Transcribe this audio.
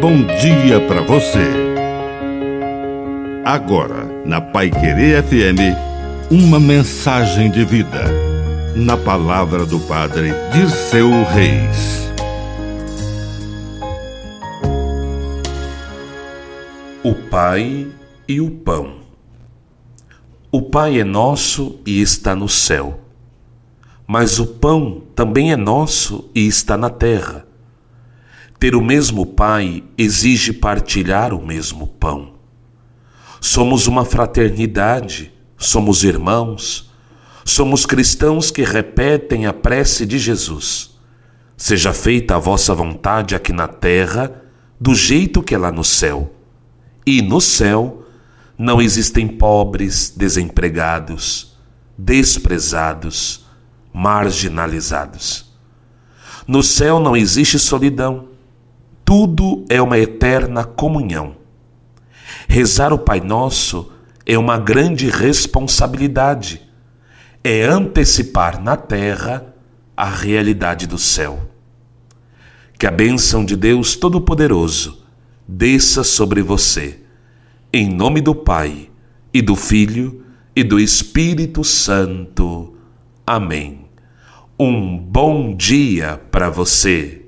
bom dia para você. Agora, na Pai Querer FM, uma mensagem de vida. Na palavra do Padre Dirceu Reis. O Pai e o Pão. O Pai é nosso e está no céu. Mas o pão também é nosso e está na terra. Ter o mesmo Pai exige partilhar o mesmo pão. Somos uma fraternidade, somos irmãos, somos cristãos que repetem a prece de Jesus. Seja feita a vossa vontade aqui na terra, do jeito que é lá no céu. E no céu não existem pobres, desempregados, desprezados, marginalizados. No céu não existe solidão tudo é uma eterna comunhão. Rezar o Pai Nosso é uma grande responsabilidade. É antecipar na terra a realidade do céu. Que a bênção de Deus Todo-Poderoso desça sobre você. Em nome do Pai, e do Filho, e do Espírito Santo. Amém. Um bom dia para você.